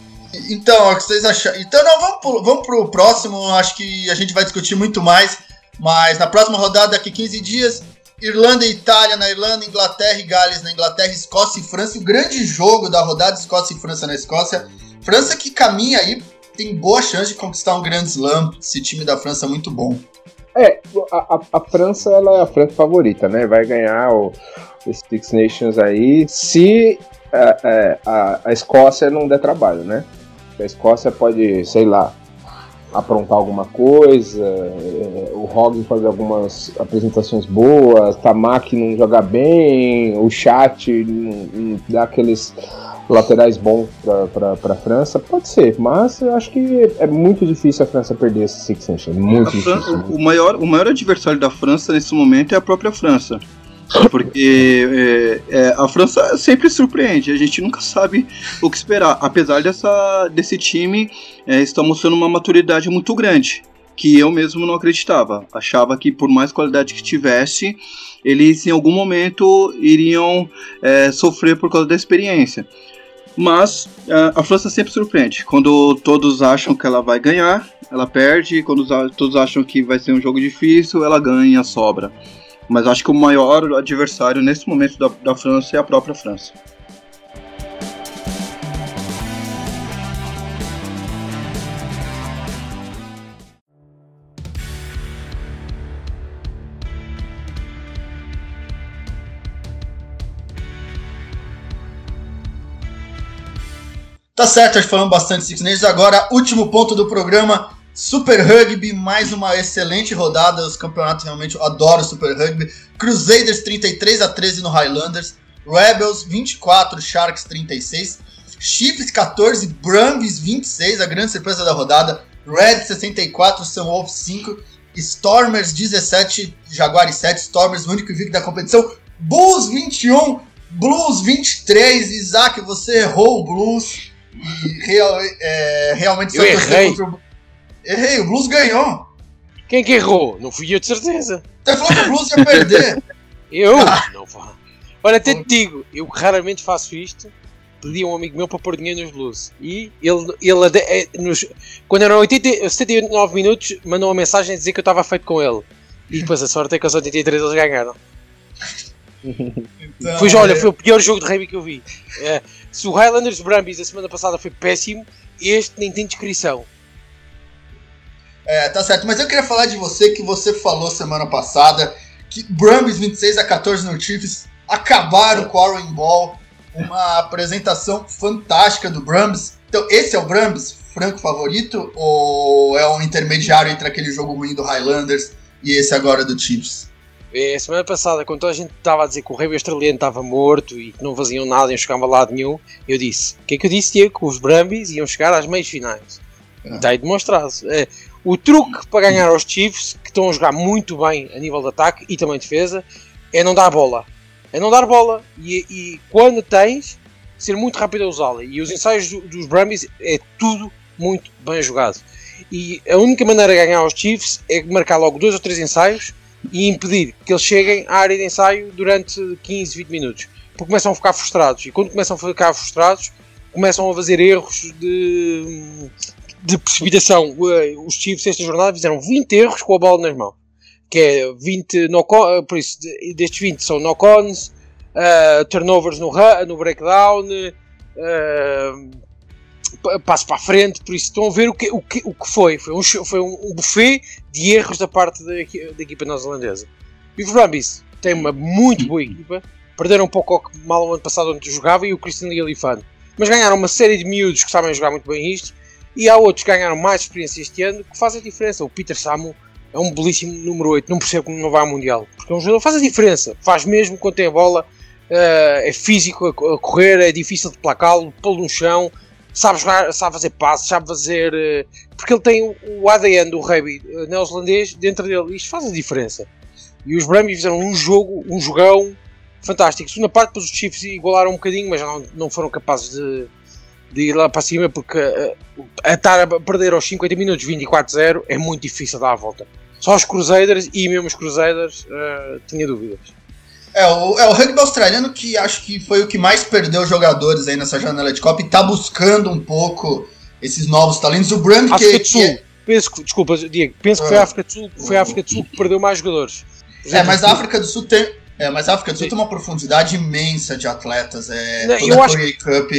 Então, o que vocês acham? Então, não, vamos pro, vamos pro próximo. Acho que a gente vai discutir muito mais. Mas na próxima rodada, daqui 15 dias, Irlanda e Itália na Irlanda, Inglaterra e Gales na Inglaterra, Escócia e França. O grande jogo da rodada, Escócia e França na Escócia. França que caminha aí tem boa chance de conquistar um grande slam. Esse time da França é muito bom. É, a, a, a França ela é a França favorita, né? Vai ganhar o, Six Nations aí se a, é, a, a Escócia não der trabalho, né? A Escócia pode, sei lá, aprontar alguma coisa, é, o Hogg fazer algumas apresentações boas, Tamaki não jogar bem, o chat não, não dar aqueles laterais bons para a França, pode ser, mas eu acho que é muito difícil a França perder esse Six Nations. Muito difícil. França, o, maior, o maior adversário da França nesse momento é a própria França. Porque é, é, a França sempre surpreende, a gente nunca sabe o que esperar. Apesar dessa, desse time é, estar mostrando uma maturidade muito grande, que eu mesmo não acreditava. Achava que por mais qualidade que tivesse, eles em algum momento iriam é, sofrer por causa da experiência. Mas é, a França sempre surpreende. Quando todos acham que ela vai ganhar, ela perde. Quando todos acham que vai ser um jogo difícil, ela ganha, sobra. Mas acho que o maior adversário nesse momento da, da França é a própria França. Tá certo, falando bastante Six Nations. Agora, último ponto do programa. Super Rugby, mais uma excelente rodada. Os campeonatos realmente eu adoro Super Rugby. Crusaders 33 a 13 no Highlanders. Rebels 24, Sharks 36. Chiefs 14, Brumbies 26, a grande surpresa da rodada. Red 64, Sunwolf 5. Stormers 17, Jaguares 7. Stormers, o único invicto da competição. Bulls 21, Blues 23. Isaac, você errou o Blues. E real, é, realmente eu errei. Errei, o Blues ganhou. Quem que errou? Não fui eu de certeza. Você falou que o Blues ia perder. eu? Ah. Não vou. Olha, até te digo, eu raramente faço isto. Pedi a um amigo meu para pôr dinheiro nos Blues. E ele, ele é, nos, quando eram 80, 79 minutos, mandou uma mensagem a dizer que eu estava feito com ele. E depois a sorte é que aos 83 eles ganharam. Então, pois olha, é... foi o pior jogo de rugby que eu vi. É, se o Highlanders Brumbies da semana passada foi péssimo, este nem tem descrição. É, tá certo. Mas eu queria falar de você que você falou semana passada que Brumbies 26 a 14 no Chiefs acabaram com o Warren Ball. Uma apresentação fantástica do Brumbies. Então, esse é o Brumbies, franco favorito? Ou é um intermediário entre aquele jogo ruim do Highlanders e esse agora do Chiefs? É, semana passada, quando toda a gente estava a dizer que o rei australiano estava morto e que não faziam nada e não chegavam a lado nenhum, eu disse: o que é que eu disse, Diego? Que os Brumbies iam chegar às meias finais. Ah. Está aí demonstrado. É, o truque para ganhar aos Chiefs, que estão a jogar muito bem a nível de ataque e também defesa, é não dar bola. É não dar bola. E, e quando tens, ser muito rápido a usá-la. E os ensaios do, dos Brumbies é tudo muito bem jogado. E a única maneira de ganhar aos Chiefs é marcar logo dois ou três ensaios e impedir que eles cheguem à área de ensaio durante 15, 20 minutos. Porque começam a ficar frustrados. E quando começam a ficar frustrados, começam a fazer erros de, de precipitação. Os Chiefs esta jornada fizeram 20 erros com a bola nas mãos. Que é 20 no por isso, destes 20 são knock-ons, uh, turnovers no, no breakdown, uh, passo para a frente, por isso estão a ver o que, o que, o que foi. Foi um, foi um buffet de erros da parte da, da equipa neozelandesa. E os Brumbies têm uma muito boa equipa, perderam um pouco mal o ano passado onde jogava e o Christian Lillifan. Mas ganharam uma série de miúdos que sabem jogar muito bem isto e há outros que ganharam mais experiência este ano que faz a diferença. O Peter Samu é um belíssimo número 8, não percebo como não vai ao Mundial. Porque é um jogador que faz a diferença, faz mesmo quando tem a bola, uh, é físico a, correr, é difícil de placá-lo, pô-lo no chão, sabe jogar, sabe fazer passes, sabe fazer. Uh, porque ele tem o, ADN do rugby uh, neozelandês dentro dele, isto faz a diferença. E os Brumbies fizeram um jogo, um jogão fantástico. Segunda parte, depois os Chiefs igualaram um bocadinho, mas não, não foram capazes de de ir lá para cima porque uh, a estar a perder aos 50 minutos 24-0 é muito difícil dar a volta. Só os Crusaders e mesmo os Crusaders uh, tinha dúvidas. É o, é o rugby australiano que acho que foi o que mais perdeu jogadores aí nessa janela de Copa e está buscando um pouco esses novos talentos. O Brand que. Que é... penso, desculpa, Diego, penso que foi a ah. África do Sul, foi a África do Sul que perdeu mais jogadores. É, mas a África do Sul tem, é, mas a África do Sul tem uma profundidade imensa de atletas. É, Não, eu acho... Cup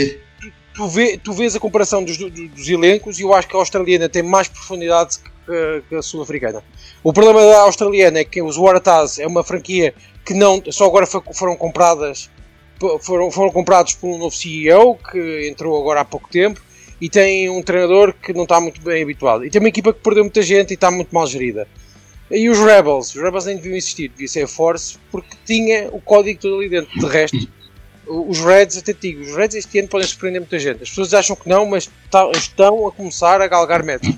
tu, vê, tu vês a comparação dos, dos, dos, elencos e eu acho que a australiana tem mais profundidade que, que a sul-africana. O problema da australiana é que os Waratahs é uma franquia que não só agora foram compradas foram, foram comprados por um novo CEO que entrou agora há pouco tempo e tem um treinador que não está muito bem habituado e tem uma equipa que perdeu muita gente e está muito mal gerida. E os Rebels, os Rebels nem deviam existir, devia ser a Force porque tinha o código todo ali dentro. De resto, os Reds, até digo, os Reds este ano podem surpreender muita gente. As pessoas acham que não, mas tá, estão a começar a galgar metros.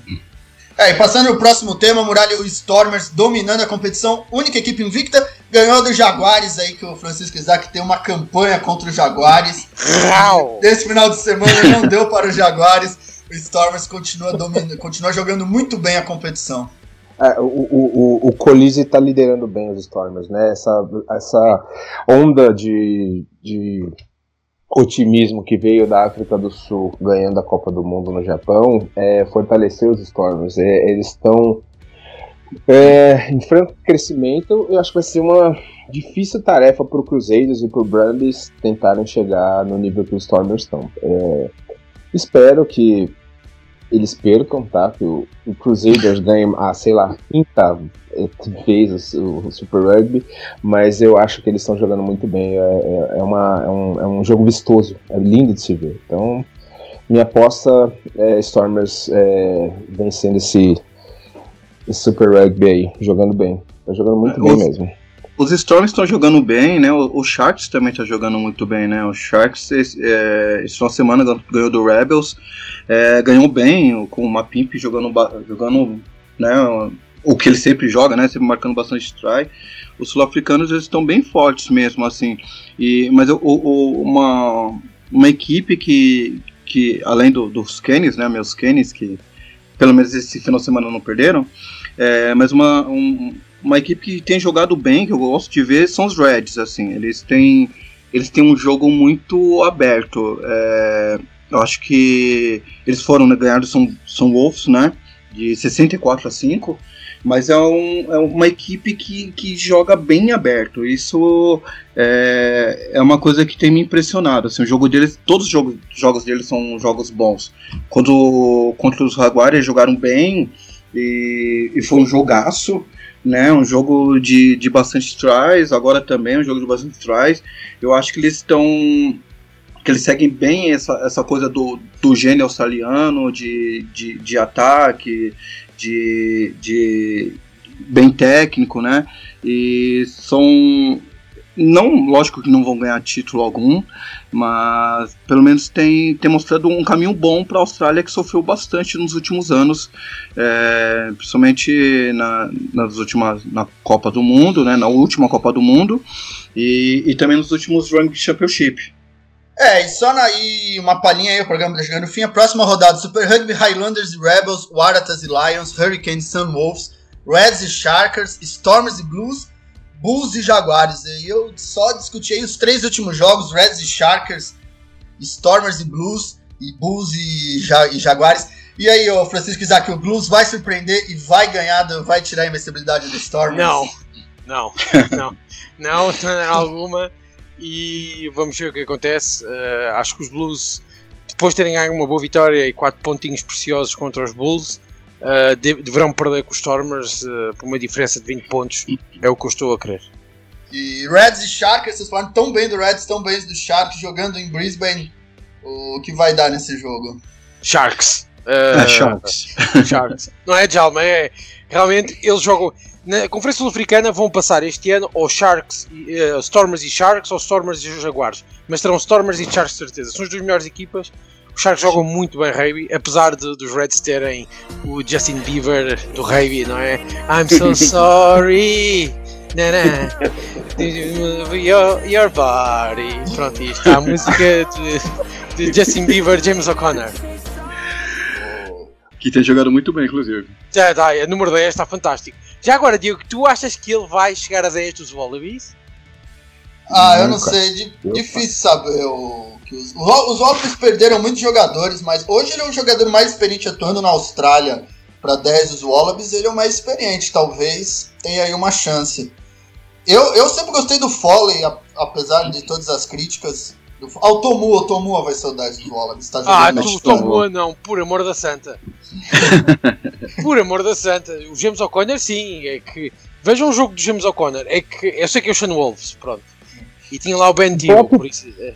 É, e passando ao próximo tema, Muralha, o Stormers dominando a competição, única equipe invicta, ganhou do Jaguares aí, que o Francisco Isaac tem uma campanha contra os Jaguares. Nesse final de semana não deu para os Jaguares, o Stormers continua, dominando, continua jogando muito bem a competição. É, o, o, o Colise está liderando bem os Stormers, né? Essa, essa onda de, de otimismo que veio da África do Sul ganhando a Copa do Mundo no Japão é, fortaleceu os Stormers. É, eles estão é, em franco crescimento. Eu acho que vai ser uma difícil tarefa para o Crusaders e para o Brumbies tentarem chegar no nível que os Stormers estão. É, espero que eles percam, tá? Que o, o Crusaders ganhe a, sei lá, quinta vez o, o, Super Rugby, mas eu acho que eles estão jogando muito bem. É, é, é, uma, é, um, é um jogo vistoso, é lindo de se ver. Então, minha aposta é Stormers é, vencendo esse Super Rugby aí, jogando bem. Tá jogando muito bem mesmo. Os Storms estão jogando bem, né? O, o, Sharks também está jogando muito bem, né? O Sharks, esse, é, de semana ganhou do Rebels, é, ganhou bem, com uma Pimp jogando, jogando né, o que ele sempre joga, né? Sempre marcando bastante try. Os sul-africanos eles estão bem fortes mesmo, assim. E, mas o, o, uma, uma equipe que, que além do, dos Kennys, né? Meus Kennys, que pelo menos esse final de semana não perderam, é, mas uma, um, uma equipe que tem jogado bem, que eu gosto de ver, são os Reds, assim, eles têm, eles têm um jogo muito aberto, é, eu acho que eles foram né, ganhar do São, São Wolves, né, de 64 a 5, mas é, um, é uma equipe que, que joga bem aberto, isso é, é uma coisa que tem me impressionado, assim, o jogo deles, todos os jogos, jogos deles são jogos bons, quando contra os Jaguares jogaram bem, e, e foi um jogaço, né? Um jogo de, de bastante tries, agora também um jogo de bastante tries. Eu acho que eles estão que eles seguem bem essa, essa coisa do, do gênio australiano, de, de, de ataque, de, de bem técnico, né? E são não, lógico que não vão ganhar título algum, mas pelo menos tem, tem mostrado um caminho bom para a Austrália que sofreu bastante nos últimos anos, é, principalmente na, nas últimas na Copa do Mundo, né, na última Copa do Mundo e, e também nos últimos Rugby Championship. É, e só na, e uma palhinha aí, o programa tá chegando no fim. A próxima rodada: Super Rugby Highlanders e Rebels, Waratahs e Lions, Hurricanes e Sunwolves, Reds e Sharkers, Stormers e Blues, Bulls e Jaguares. E eu só discuti aí os três últimos jogos: Reds e Sharkers, Stormers e Blues, e Bulls e, ja e Jaguares. E aí, o Francisco Isaac, o Blues vai surpreender e vai ganhar, vai tirar a invencibilidade do Stormers? Não, não, não, não, de maneira alguma. E vamos ver o que acontece. Uh, acho que os Blues, depois de terem ganho uma boa vitória e quatro pontinhos preciosos contra os Bulls, uh, de, deverão perder com os Stormers uh, por uma diferença de 20 pontos. É o que eu estou a crer. E Reds e Sharks, vocês falaram tão bem do Reds, tão bem do Sharks jogando em Brisbane. O que vai dar nesse jogo? Sharks. Uh, é, Sharks. Sharks. Não é de alma, é. Realmente eles jogam. Na Conferência Sul-Africana vão passar este ano ou Sharks, uh, Stormers e Sharks ou Stormers e Jaguars. Mas terão Stormers e Sharks, certeza. São as duas melhores equipas os Sharks jogam muito bem rugby, apesar de, dos Reds terem o Justin Bieber do rugby, não é? I'm so sorry. Nah, your, your body. Pronto, isto é a música de, de Justin Bieber, James O'Connor. Que tem jogado muito bem, inclusive. Já, tá, a número 10 está fantástico. Já agora, Diego, tu achas que ele vai chegar a 10 dos Wallabies? Ah, eu não sei, difícil saber. O, que os, os Wallabies perderam muitos jogadores, mas hoje ele é o jogador mais experiente atuando na Austrália. Para 10 dos Wallabies, ele é o mais experiente, talvez tenha aí uma chance. Eu, eu sempre gostei do Foley, apesar de todas as críticas. Do, ah, o Tomua, o Tomua vai ser o 10 dos Wallabies. Tá ah, o Tomua não, por amor da santa. por amor da santa. O James O'Connor, sim, é que. Vejam o jogo do James O'Connor. É que eu sei que é o Sean Wolves, pronto. E tinha lá o Ben Dio, por isso. É.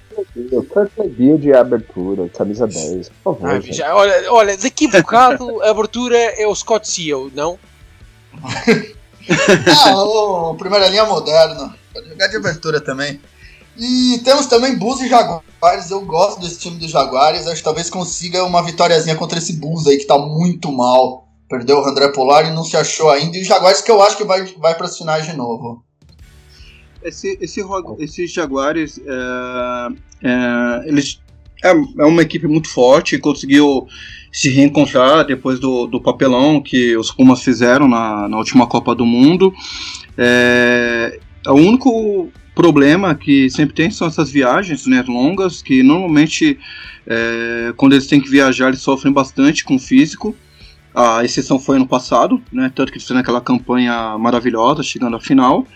Dio de abertura, camisa 10, por favor. Ah, já, olha, olha, daqui a bocado a abertura é o Scott Seal, não? ah, o primeira linha moderno. Pode jogar de abertura também. E temos também Bulls e Jaguares. Eu gosto desse time dos Jaguares. Acho que talvez consiga uma vitóriazinha contra esse Bulls aí que tá muito mal. Perdeu o André Polar e não se achou ainda. E os Jaguares que eu acho que vai, vai para as finais de novo. Esse, esse, esses Jaguares, é, é, eles é, é uma equipe muito forte, conseguiu se reencontrar depois do, do papelão que os Pumas fizeram na, na última Copa do Mundo. É, o único problema que sempre tem são essas viagens né, longas, que normalmente é, quando eles têm que viajar eles sofrem bastante com o físico. A exceção foi ano passado, né, tanto que eles fizeram aquela campanha maravilhosa, chegando à final.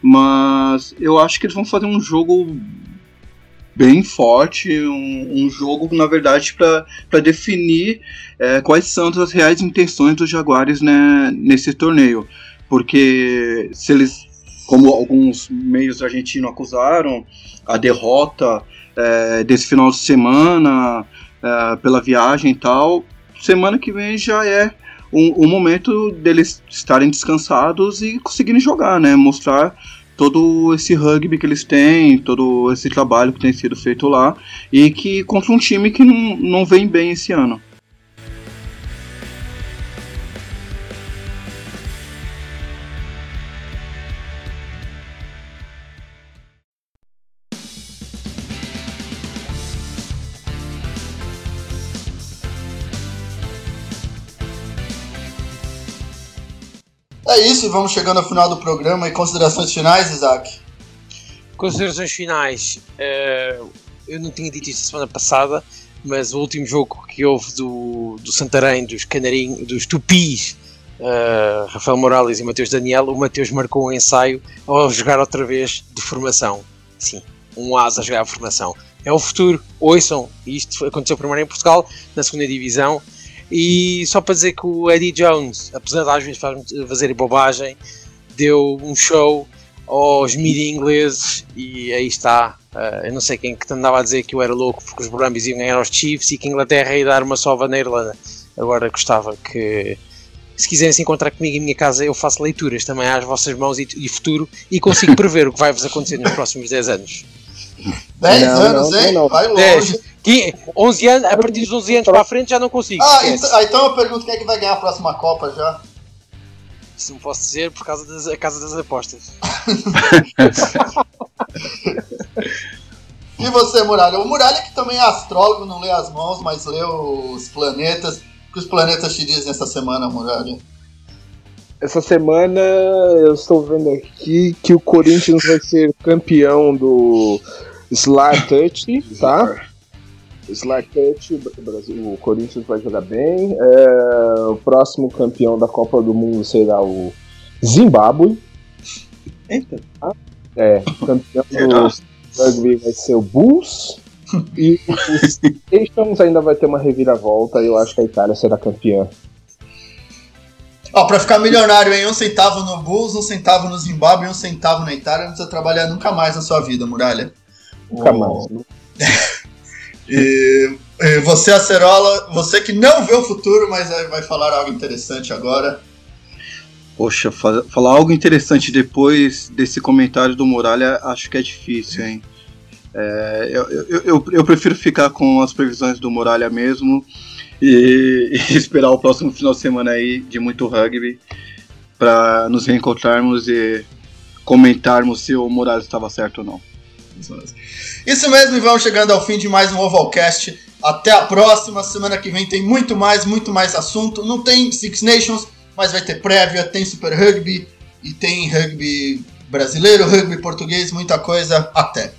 Mas eu acho que eles vão fazer um jogo bem forte, um, um jogo, na verdade, para definir é, quais são as reais intenções dos Jaguares né, nesse torneio. Porque se eles, como alguns meios argentinos acusaram, a derrota é, desse final de semana é, pela viagem e tal, semana que vem já é um, um momento deles estarem descansados e conseguirem jogar, né? Mostrar todo esse rugby que eles têm, todo esse trabalho que tem sido feito lá, e que contra um time que não, não vem bem esse ano. É isso, e vamos chegando ao final do programa. E considerações finais, Isaac? Considerações finais. Uh, eu não tinha dito isso semana passada, mas o último jogo que houve do, do Santarém, dos Canarinhos, dos Tupis, uh, Rafael Morales e Mateus Daniel, o Mateus marcou um ensaio ao jogar outra vez de formação. Sim, um asa a jogar a formação. É o futuro, ouçam. Isto aconteceu primeiro em Portugal, na segunda divisão e só para dizer que o Eddie Jones, apesar de às vezes fazer bobagem, deu um show aos mídia ingleses e aí está. Uh, eu não sei quem que andava a dizer que eu era louco porque os Brumbies iam ganhar aos Chiefs e que a Inglaterra ia dar uma sova na Irlanda. Agora gostava que, se quiserem se encontrar comigo em minha casa, eu faço leituras também às vossas mãos e, e futuro e consigo prever o que vai-vos acontecer nos próximos 10 anos. 10 anos, hein? Não, não. Vai longe. 10. 11 anos, a partir dos 11 anos para a frente já não consigo. Ah, então, ah, então eu pergunto quem é que vai ganhar a próxima Copa já. Isso não posso dizer por causa das casa das apostas. e você, Muralha? O Muralha que também é astrólogo, não lê as mãos, mas lê os planetas. O que os planetas te dizem essa semana, Muralha? Essa semana eu estou vendo aqui que o Corinthians vai ser campeão do Slar Touch, tá? Touch, o, Brasil, o Corinthians vai jogar bem. É, o próximo campeão da Copa do Mundo será o Zimbábue. Eita. É, campeão do rugby vai ser o Bulls. E os Nations ainda vai ter uma reviravolta e eu acho que a Itália será campeã. Ó, pra ficar milionário em um centavo no Bulls, um centavo no Zimbábue e um centavo na Itália, não precisa trabalhar nunca mais na sua vida, Muralha. Nunca mais. E, e você, Acerola, você que não vê o futuro, mas vai falar algo interessante agora. Poxa, falar algo interessante depois desse comentário do Muralha, acho que é difícil, hein? É, eu, eu, eu, eu, prefiro ficar com as previsões do Muralha mesmo e, e, esperar o próximo final de semana aí de muito rugby para nos reencontrarmos e comentarmos se o Muralha estava certo ou não. Isso mesmo, e vamos chegando ao fim de mais um Ovalcast. Até a próxima. Semana que vem tem muito mais, muito mais assunto. Não tem Six Nations, mas vai ter prévia, tem Super Rugby e tem rugby brasileiro, rugby português, muita coisa. Até.